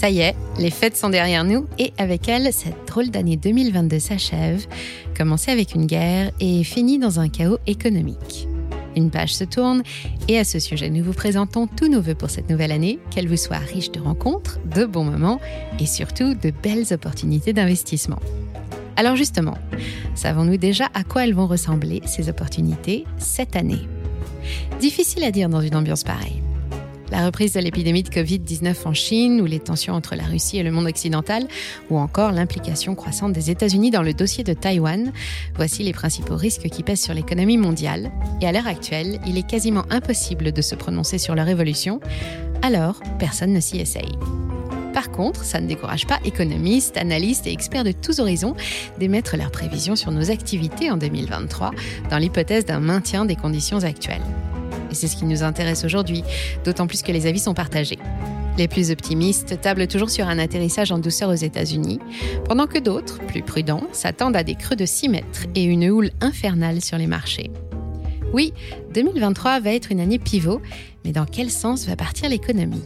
Ça y est, les fêtes sont derrière nous et avec elles, cette drôle d'année 2022 s'achève, commencée avec une guerre et finie dans un chaos économique. Une page se tourne et à ce sujet, nous vous présentons tous nos voeux pour cette nouvelle année, qu'elle vous soit riche de rencontres, de bons moments et surtout de belles opportunités d'investissement. Alors justement, savons-nous déjà à quoi elles vont ressembler, ces opportunités, cette année? Difficile à dire dans une ambiance pareille. La reprise de l'épidémie de Covid-19 en Chine, ou les tensions entre la Russie et le monde occidental, ou encore l'implication croissante des États-Unis dans le dossier de Taïwan, voici les principaux risques qui pèsent sur l'économie mondiale. Et à l'heure actuelle, il est quasiment impossible de se prononcer sur leur évolution, alors personne ne s'y essaye. Par contre, ça ne décourage pas économistes, analystes et experts de tous horizons d'émettre leurs prévisions sur nos activités en 2023 dans l'hypothèse d'un maintien des conditions actuelles. Et c'est ce qui nous intéresse aujourd'hui, d'autant plus que les avis sont partagés. Les plus optimistes tablent toujours sur un atterrissage en douceur aux États-Unis, pendant que d'autres, plus prudents, s'attendent à des creux de 6 mètres et une houle infernale sur les marchés. Oui, 2023 va être une année pivot, mais dans quel sens va partir l'économie?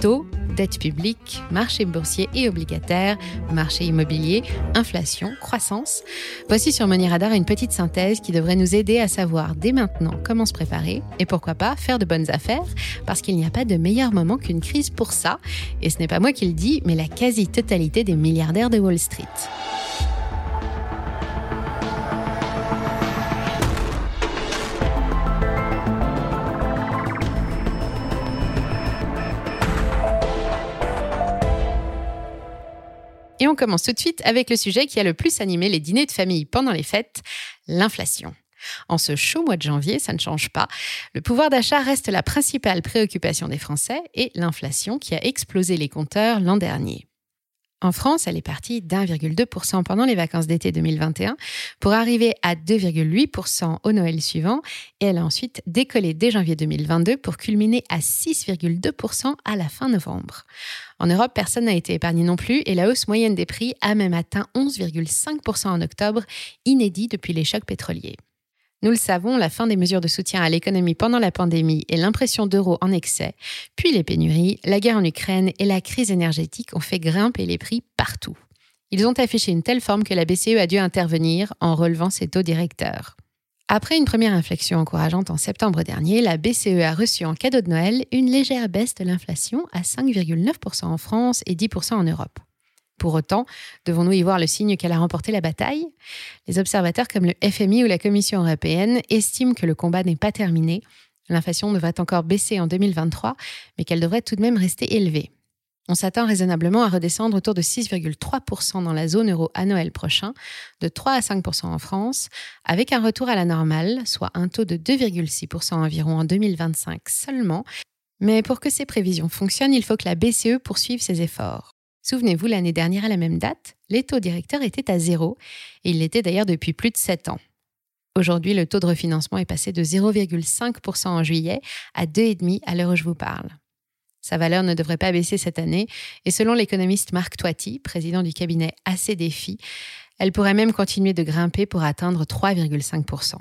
Taux, dette publique, marché boursier et obligataire, marché immobilier, inflation, croissance. Voici sur Money Radar une petite synthèse qui devrait nous aider à savoir dès maintenant comment se préparer et pourquoi pas faire de bonnes affaires parce qu'il n'y a pas de meilleur moment qu'une crise pour ça. Et ce n'est pas moi qui le dis, mais la quasi-totalité des milliardaires de Wall Street. On commence tout de suite avec le sujet qui a le plus animé les dîners de famille pendant les fêtes, l'inflation. En ce chaud mois de janvier, ça ne change pas. Le pouvoir d'achat reste la principale préoccupation des Français et l'inflation qui a explosé les compteurs l'an dernier. En France, elle est partie d'1,2% pendant les vacances d'été 2021 pour arriver à 2,8% au Noël suivant et elle a ensuite décollé dès janvier 2022 pour culminer à 6,2% à la fin novembre. En Europe, personne n'a été épargné non plus et la hausse moyenne des prix a même atteint 11,5% en octobre, inédit depuis les chocs pétroliers. Nous le savons, la fin des mesures de soutien à l'économie pendant la pandémie et l'impression d'euros en excès, puis les pénuries, la guerre en Ukraine et la crise énergétique ont fait grimper les prix partout. Ils ont affiché une telle forme que la BCE a dû intervenir en relevant ses taux directeurs. Après une première inflexion encourageante en septembre dernier, la BCE a reçu en cadeau de Noël une légère baisse de l'inflation à 5,9% en France et 10% en Europe. Pour autant, devons-nous y voir le signe qu'elle a remporté la bataille? Les observateurs comme le FMI ou la Commission européenne estiment que le combat n'est pas terminé. L'inflation devrait encore baisser en 2023, mais qu'elle devrait tout de même rester élevée. On s'attend raisonnablement à redescendre autour de 6,3% dans la zone euro à Noël prochain, de 3 à 5% en France, avec un retour à la normale, soit un taux de 2,6% environ en 2025 seulement. Mais pour que ces prévisions fonctionnent, il faut que la BCE poursuive ses efforts. Souvenez-vous, l'année dernière à la même date, les taux directeurs étaient à zéro, et il l'était d'ailleurs depuis plus de 7 ans. Aujourd'hui, le taux de refinancement est passé de 0,5% en juillet à 2,5% à l'heure où je vous parle. Sa valeur ne devrait pas baisser cette année, et selon l'économiste Marc Toiti, président du cabinet AC Défi, elle pourrait même continuer de grimper pour atteindre 3,5%.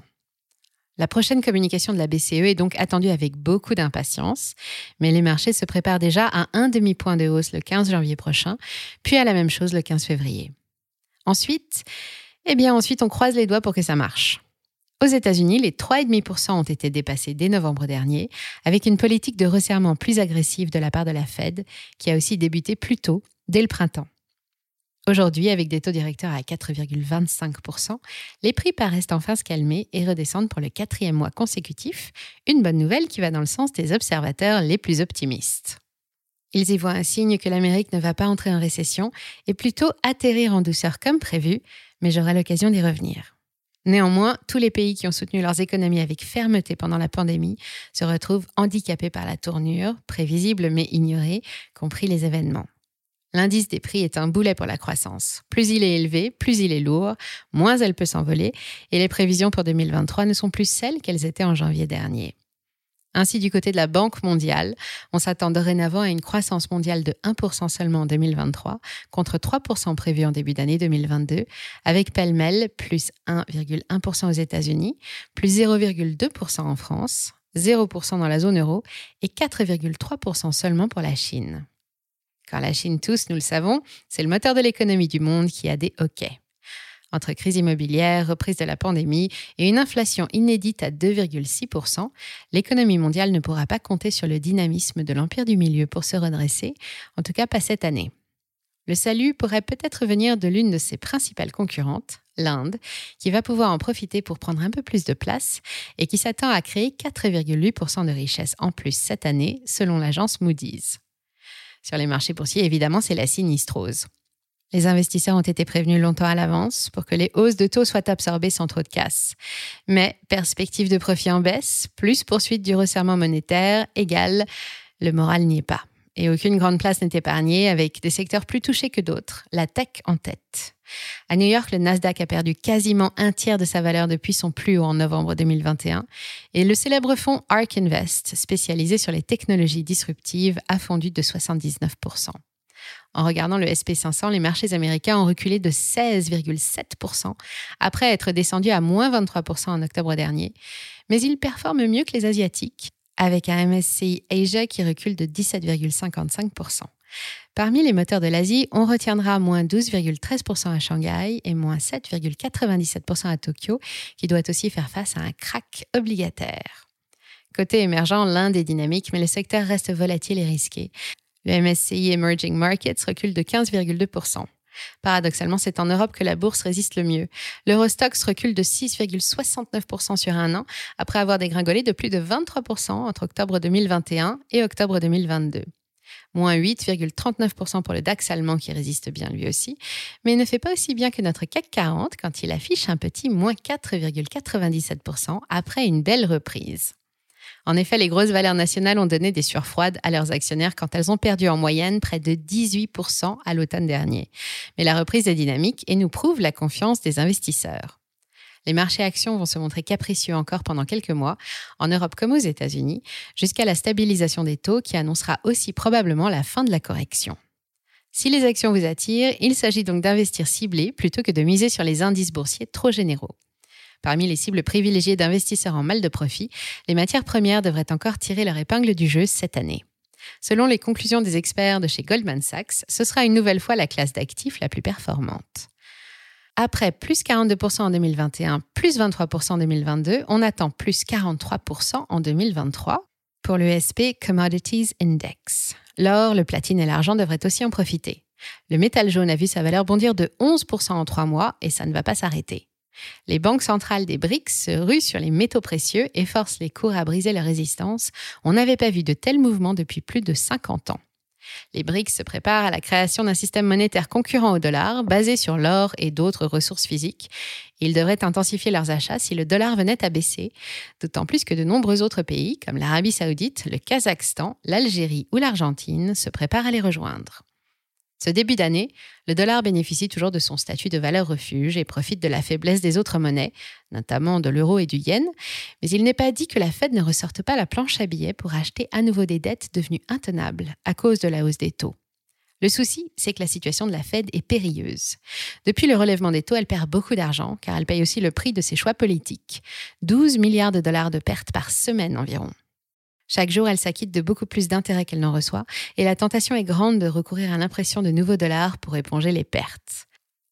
La prochaine communication de la BCE est donc attendue avec beaucoup d'impatience, mais les marchés se préparent déjà à un demi-point de hausse le 15 janvier prochain, puis à la même chose le 15 février. Ensuite, eh bien ensuite on croise les doigts pour que ça marche. Aux États-Unis, les 3,5% ont été dépassés dès novembre dernier, avec une politique de resserrement plus agressive de la part de la Fed, qui a aussi débuté plus tôt, dès le printemps. Aujourd'hui, avec des taux directeurs à 4,25%, les prix paraissent enfin se calmer et redescendre pour le quatrième mois consécutif, une bonne nouvelle qui va dans le sens des observateurs les plus optimistes. Ils y voient un signe que l'Amérique ne va pas entrer en récession et plutôt atterrir en douceur comme prévu, mais j'aurai l'occasion d'y revenir. Néanmoins, tous les pays qui ont soutenu leurs économies avec fermeté pendant la pandémie se retrouvent handicapés par la tournure, prévisible mais ignorée, compris les événements. L'indice des prix est un boulet pour la croissance. Plus il est élevé, plus il est lourd, moins elle peut s'envoler, et les prévisions pour 2023 ne sont plus celles qu'elles étaient en janvier dernier. Ainsi, du côté de la Banque mondiale, on s'attend dorénavant à une croissance mondiale de 1% seulement en 2023, contre 3% prévu en début d'année 2022, avec pêle-mêle plus 1,1% aux États-Unis, plus 0,2% en France, 0% dans la zone euro et 4,3% seulement pour la Chine. Quand la Chine tousse, nous le savons, c'est le moteur de l'économie du monde qui a des hoquets. Entre crise immobilière, reprise de la pandémie et une inflation inédite à 2,6%, l'économie mondiale ne pourra pas compter sur le dynamisme de l'empire du milieu pour se redresser, en tout cas pas cette année. Le salut pourrait peut-être venir de l'une de ses principales concurrentes, l'Inde, qui va pouvoir en profiter pour prendre un peu plus de place et qui s'attend à créer 4,8% de richesse en plus cette année, selon l'agence Moody's. Sur les marchés boursiers, évidemment, c'est la sinistrose. Les investisseurs ont été prévenus longtemps à l'avance pour que les hausses de taux soient absorbées sans trop de casse. Mais perspective de profit en baisse, plus poursuite du resserrement monétaire, égale, le moral n'y est pas et aucune grande place n'est épargnée, avec des secteurs plus touchés que d'autres, la tech en tête. À New York, le Nasdaq a perdu quasiment un tiers de sa valeur depuis son plus haut en novembre 2021, et le célèbre fonds ARK Invest, spécialisé sur les technologies disruptives, a fondu de 79%. En regardant le SP500, les marchés américains ont reculé de 16,7% après être descendus à moins 23% en octobre dernier. Mais ils performent mieux que les Asiatiques, avec un MSCI Asia qui recule de 17,55%. Parmi les moteurs de l'Asie, on retiendra moins 12,13% à Shanghai et moins 7,97% à Tokyo, qui doit aussi faire face à un crack obligataire. Côté émergent, l'Inde est dynamique, mais le secteur reste volatile et risqué. Le MSCI Emerging Markets recule de 15,2%. Paradoxalement, c'est en Europe que la bourse résiste le mieux. L'Eurostox recule de 6,69% sur un an, après avoir dégringolé de plus de 23% entre octobre 2021 et octobre 2022 moins 8,39% pour le DAX allemand qui résiste bien lui aussi, mais ne fait pas aussi bien que notre CAC 40 quand il affiche un petit moins 4,97% après une belle reprise. En effet, les grosses valeurs nationales ont donné des sueurs froides à leurs actionnaires quand elles ont perdu en moyenne près de 18% à l'automne dernier. Mais la reprise est dynamique et nous prouve la confiance des investisseurs. Les marchés actions vont se montrer capricieux encore pendant quelques mois, en Europe comme aux États-Unis, jusqu'à la stabilisation des taux qui annoncera aussi probablement la fin de la correction. Si les actions vous attirent, il s'agit donc d'investir ciblé plutôt que de miser sur les indices boursiers trop généraux. Parmi les cibles privilégiées d'investisseurs en mal de profit, les matières premières devraient encore tirer leur épingle du jeu cette année. Selon les conclusions des experts de chez Goldman Sachs, ce sera une nouvelle fois la classe d'actifs la plus performante. Après plus 42% en 2021, plus 23% en 2022, on attend plus 43% en 2023 pour le SP Commodities Index. L'or, le platine et l'argent devraient aussi en profiter. Le métal jaune a vu sa valeur bondir de 11% en trois mois et ça ne va pas s'arrêter. Les banques centrales des BRICS se ruent sur les métaux précieux et forcent les cours à briser leur résistance. On n'avait pas vu de tels mouvements depuis plus de 50 ans. Les BRICS se préparent à la création d'un système monétaire concurrent au dollar, basé sur l'or et d'autres ressources physiques. Ils devraient intensifier leurs achats si le dollar venait à baisser, d'autant plus que de nombreux autres pays, comme l'Arabie saoudite, le Kazakhstan, l'Algérie ou l'Argentine, se préparent à les rejoindre. Ce début d'année, le dollar bénéficie toujours de son statut de valeur refuge et profite de la faiblesse des autres monnaies, notamment de l'euro et du yen, mais il n'est pas dit que la Fed ne ressorte pas la planche à billets pour acheter à nouveau des dettes devenues intenables à cause de la hausse des taux. Le souci, c'est que la situation de la Fed est périlleuse. Depuis le relèvement des taux, elle perd beaucoup d'argent car elle paye aussi le prix de ses choix politiques. 12 milliards de dollars de pertes par semaine environ. Chaque jour, elle s'acquitte de beaucoup plus d'intérêts qu'elle n'en reçoit, et la tentation est grande de recourir à l'impression de nouveaux dollars pour éponger les pertes.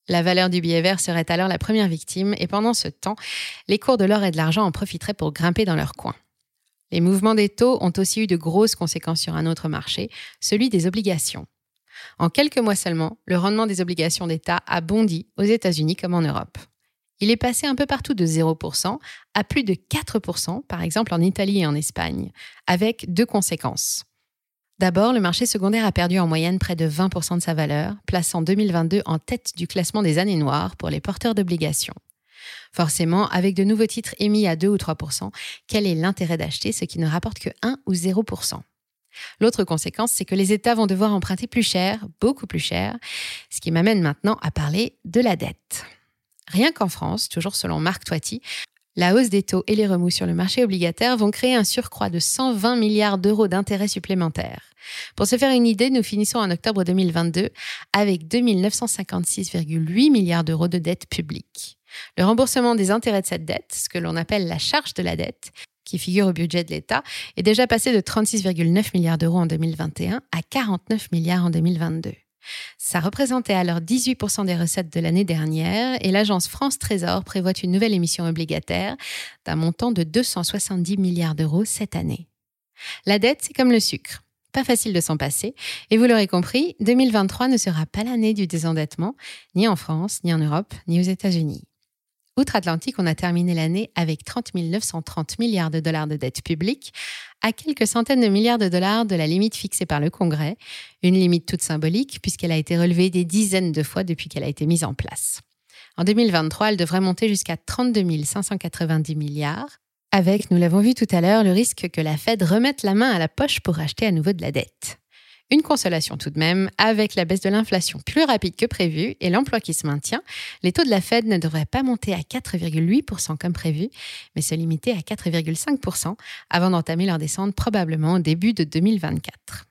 La valeur du billet vert serait alors la première victime, et pendant ce temps, les cours de l'or et de l'argent en profiteraient pour grimper dans leur coin. Les mouvements des taux ont aussi eu de grosses conséquences sur un autre marché, celui des obligations. En quelques mois seulement, le rendement des obligations d'État a bondi aux États-Unis comme en Europe. Il est passé un peu partout de 0% à plus de 4%, par exemple en Italie et en Espagne, avec deux conséquences. D'abord, le marché secondaire a perdu en moyenne près de 20% de sa valeur, plaçant 2022 en tête du classement des années noires pour les porteurs d'obligations. Forcément, avec de nouveaux titres émis à 2 ou 3%, quel est l'intérêt d'acheter ce qui ne rapporte que 1 ou 0% L'autre conséquence, c'est que les États vont devoir emprunter plus cher, beaucoup plus cher, ce qui m'amène maintenant à parler de la dette. Rien qu'en France, toujours selon Marc Toiti, la hausse des taux et les remous sur le marché obligataire vont créer un surcroît de 120 milliards d'euros d'intérêts supplémentaires. Pour se faire une idée, nous finissons en octobre 2022 avec 2 956,8 milliards d'euros de dette publique. Le remboursement des intérêts de cette dette, ce que l'on appelle la charge de la dette, qui figure au budget de l'État, est déjà passé de 36,9 milliards d'euros en 2021 à 49 milliards en 2022. Ça représentait alors 18% des recettes de l'année dernière et l'agence France Trésor prévoit une nouvelle émission obligataire d'un montant de 270 milliards d'euros cette année. La dette, c'est comme le sucre. Pas facile de s'en passer. Et vous l'aurez compris, 2023 ne sera pas l'année du désendettement, ni en France, ni en Europe, ni aux États-Unis. Outre-Atlantique, on a terminé l'année avec 30 930 milliards de dollars de dette publique, à quelques centaines de milliards de dollars de la limite fixée par le Congrès, une limite toute symbolique puisqu'elle a été relevée des dizaines de fois depuis qu'elle a été mise en place. En 2023, elle devrait monter jusqu'à 32 590 milliards, avec, nous l'avons vu tout à l'heure, le risque que la Fed remette la main à la poche pour acheter à nouveau de la dette. Une consolation tout de même, avec la baisse de l'inflation plus rapide que prévu et l'emploi qui se maintient, les taux de la Fed ne devraient pas monter à 4,8% comme prévu, mais se limiter à 4,5% avant d'entamer leur descente probablement au début de 2024.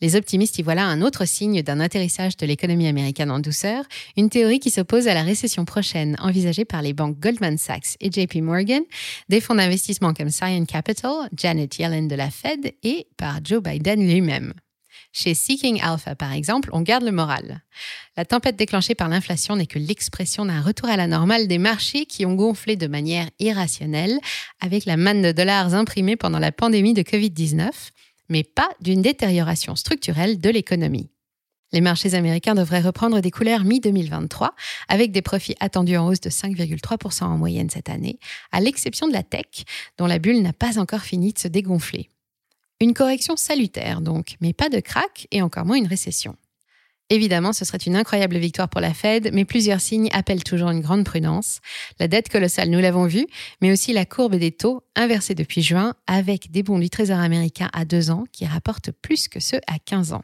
Les optimistes y voilà un autre signe d'un atterrissage de l'économie américaine en douceur, une théorie qui s'oppose à la récession prochaine envisagée par les banques Goldman Sachs et JP Morgan, des fonds d'investissement comme Cyan Capital, Janet Yellen de la Fed et par Joe Biden lui-même. Chez Seeking Alpha, par exemple, on garde le moral. La tempête déclenchée par l'inflation n'est que l'expression d'un retour à la normale des marchés qui ont gonflé de manière irrationnelle avec la manne de dollars imprimée pendant la pandémie de Covid-19, mais pas d'une détérioration structurelle de l'économie. Les marchés américains devraient reprendre des couleurs mi-2023, avec des profits attendus en hausse de 5,3% en moyenne cette année, à l'exception de la tech, dont la bulle n'a pas encore fini de se dégonfler. Une correction salutaire donc, mais pas de crack et encore moins une récession. Évidemment, ce serait une incroyable victoire pour la Fed, mais plusieurs signes appellent toujours une grande prudence. La dette colossale, nous l'avons vu, mais aussi la courbe des taux inversée depuis juin, avec des bons du Trésor américain à deux ans qui rapportent plus que ceux à 15 ans.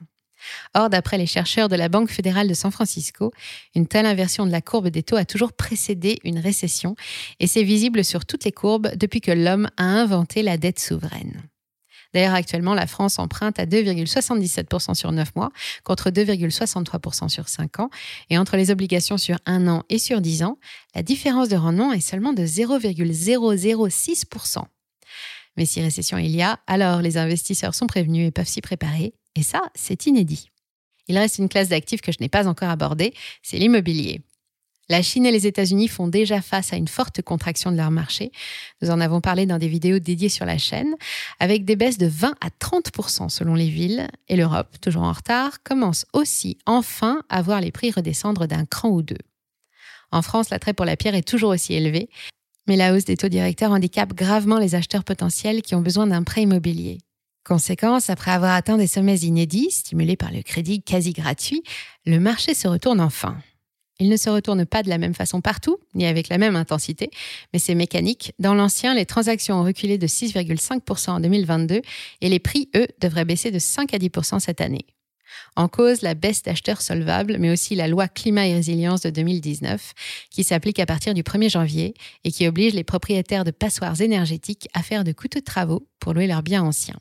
Or, d'après les chercheurs de la Banque fédérale de San Francisco, une telle inversion de la courbe des taux a toujours précédé une récession, et c'est visible sur toutes les courbes depuis que l'homme a inventé la dette souveraine. D'ailleurs, actuellement, la France emprunte à 2,77% sur 9 mois contre 2,63% sur 5 ans. Et entre les obligations sur 1 an et sur 10 ans, la différence de rendement est seulement de 0,006%. Mais si récession il y a, alors les investisseurs sont prévenus et peuvent s'y préparer. Et ça, c'est inédit. Il reste une classe d'actifs que je n'ai pas encore abordée, c'est l'immobilier. La Chine et les États-Unis font déjà face à une forte contraction de leur marché. Nous en avons parlé dans des vidéos dédiées sur la chaîne, avec des baisses de 20 à 30% selon les villes. Et l'Europe, toujours en retard, commence aussi enfin à voir les prix redescendre d'un cran ou deux. En France, l'attrait pour la pierre est toujours aussi élevé, mais la hausse des taux directeurs handicape gravement les acheteurs potentiels qui ont besoin d'un prêt immobilier. Conséquence, après avoir atteint des sommets inédits, stimulés par le crédit quasi gratuit, le marché se retourne enfin. Il ne se retourne pas de la même façon partout, ni avec la même intensité, mais c'est mécanique. Dans l'ancien, les transactions ont reculé de 6,5% en 2022 et les prix, eux, devraient baisser de 5 à 10% cette année. En cause, la baisse d'acheteurs solvables, mais aussi la loi climat et résilience de 2019, qui s'applique à partir du 1er janvier et qui oblige les propriétaires de passoires énergétiques à faire de coûteux travaux pour louer leurs biens anciens.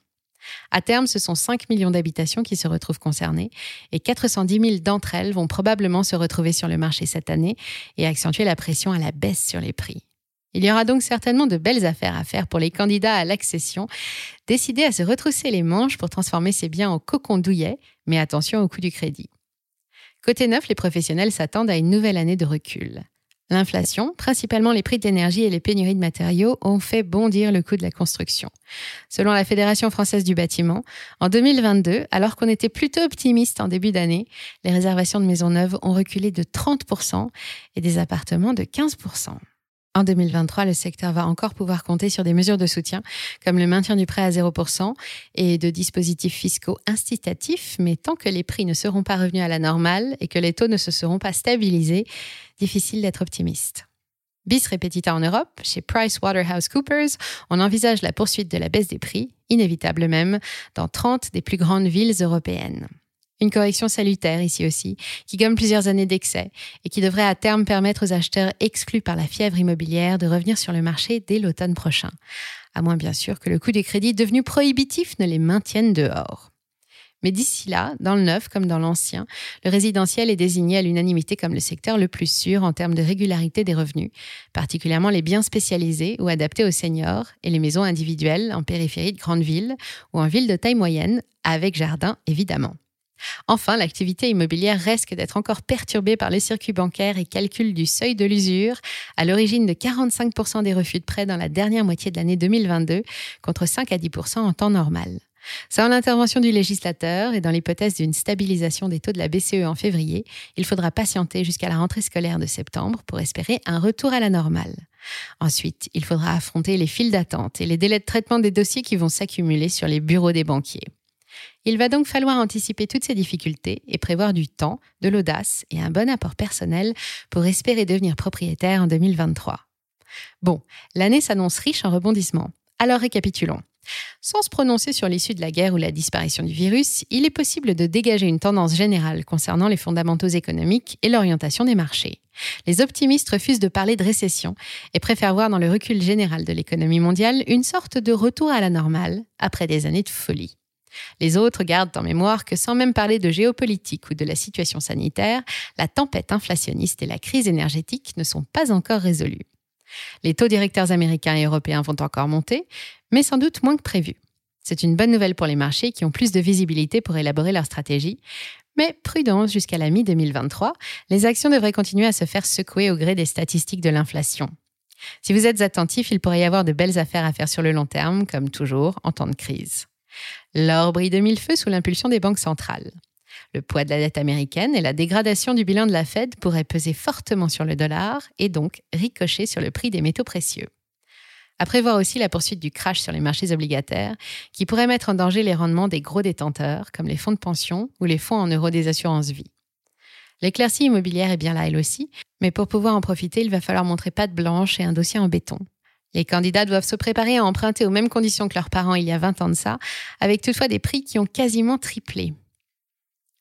À terme, ce sont 5 millions d'habitations qui se retrouvent concernées et 410 000 d'entre elles vont probablement se retrouver sur le marché cette année et accentuer la pression à la baisse sur les prix. Il y aura donc certainement de belles affaires à faire pour les candidats à l'accession, décidés à se retrousser les manches pour transformer ces biens en cocon douillet, mais attention au coût du crédit. Côté neuf, les professionnels s'attendent à une nouvelle année de recul. L'inflation, principalement les prix d'énergie et les pénuries de matériaux, ont fait bondir le coût de la construction. Selon la Fédération française du bâtiment, en 2022, alors qu'on était plutôt optimiste en début d'année, les réservations de maisons neuves ont reculé de 30% et des appartements de 15%. En 2023, le secteur va encore pouvoir compter sur des mesures de soutien, comme le maintien du prêt à 0% et de dispositifs fiscaux incitatifs, mais tant que les prix ne seront pas revenus à la normale et que les taux ne se seront pas stabilisés, difficile d'être optimiste. Bis repetita en Europe, chez PricewaterhouseCoopers, on envisage la poursuite de la baisse des prix, inévitable même, dans 30 des plus grandes villes européennes. Une correction salutaire ici aussi, qui gomme plusieurs années d'excès et qui devrait à terme permettre aux acheteurs exclus par la fièvre immobilière de revenir sur le marché dès l'automne prochain. À moins bien sûr que le coût des crédits devenu prohibitif ne les maintienne dehors. Mais d'ici là, dans le neuf comme dans l'ancien, le résidentiel est désigné à l'unanimité comme le secteur le plus sûr en termes de régularité des revenus, particulièrement les biens spécialisés ou adaptés aux seniors et les maisons individuelles en périphérie de grandes villes ou en villes de taille moyenne, avec jardin évidemment. Enfin, l'activité immobilière risque d'être encore perturbée par les circuits bancaires et calcul du seuil de l'usure, à l'origine de 45% des refus de prêt dans la dernière moitié de l'année 2022, contre 5 à 10% en temps normal. Sans l'intervention du législateur et dans l'hypothèse d'une stabilisation des taux de la BCE en février, il faudra patienter jusqu'à la rentrée scolaire de septembre pour espérer un retour à la normale. Ensuite, il faudra affronter les files d'attente et les délais de traitement des dossiers qui vont s'accumuler sur les bureaux des banquiers. Il va donc falloir anticiper toutes ces difficultés et prévoir du temps, de l'audace et un bon apport personnel pour espérer devenir propriétaire en 2023. Bon, l'année s'annonce riche en rebondissements. Alors récapitulons. Sans se prononcer sur l'issue de la guerre ou la disparition du virus, il est possible de dégager une tendance générale concernant les fondamentaux économiques et l'orientation des marchés. Les optimistes refusent de parler de récession et préfèrent voir dans le recul général de l'économie mondiale une sorte de retour à la normale après des années de folie. Les autres gardent en mémoire que sans même parler de géopolitique ou de la situation sanitaire, la tempête inflationniste et la crise énergétique ne sont pas encore résolues. Les taux directeurs américains et européens vont encore monter, mais sans doute moins que prévu. C'est une bonne nouvelle pour les marchés qui ont plus de visibilité pour élaborer leur stratégie. Mais prudence jusqu'à la mi-2023, les actions devraient continuer à se faire secouer au gré des statistiques de l'inflation. Si vous êtes attentif, il pourrait y avoir de belles affaires à faire sur le long terme, comme toujours en temps de crise. L'or brille de mille feux sous l'impulsion des banques centrales. Le poids de la dette américaine et la dégradation du bilan de la Fed pourraient peser fortement sur le dollar et donc ricocher sur le prix des métaux précieux. À prévoir aussi la poursuite du crash sur les marchés obligataires, qui pourrait mettre en danger les rendements des gros détenteurs, comme les fonds de pension ou les fonds en euros des assurances vie. L'éclaircie immobilière est bien là elle aussi, mais pour pouvoir en profiter, il va falloir montrer patte blanche et un dossier en béton. Les candidats doivent se préparer à emprunter aux mêmes conditions que leurs parents il y a 20 ans de ça, avec toutefois des prix qui ont quasiment triplé.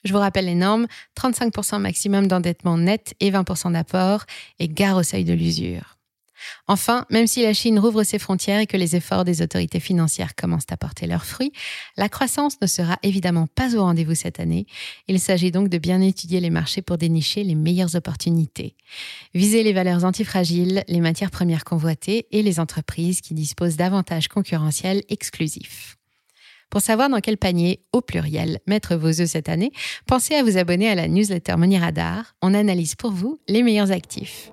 Je vous rappelle les normes, 35% maximum d'endettement net et 20% d'apport, et gare au seuil de l'usure. Enfin, même si la Chine rouvre ses frontières et que les efforts des autorités financières commencent à porter leurs fruits, la croissance ne sera évidemment pas au rendez-vous cette année. Il s'agit donc de bien étudier les marchés pour dénicher les meilleures opportunités. Viser les valeurs antifragiles, les matières premières convoitées et les entreprises qui disposent d'avantages concurrentiels exclusifs. Pour savoir dans quel panier, au pluriel, mettre vos œufs cette année, pensez à vous abonner à la newsletter Money Radar. On analyse pour vous les meilleurs actifs.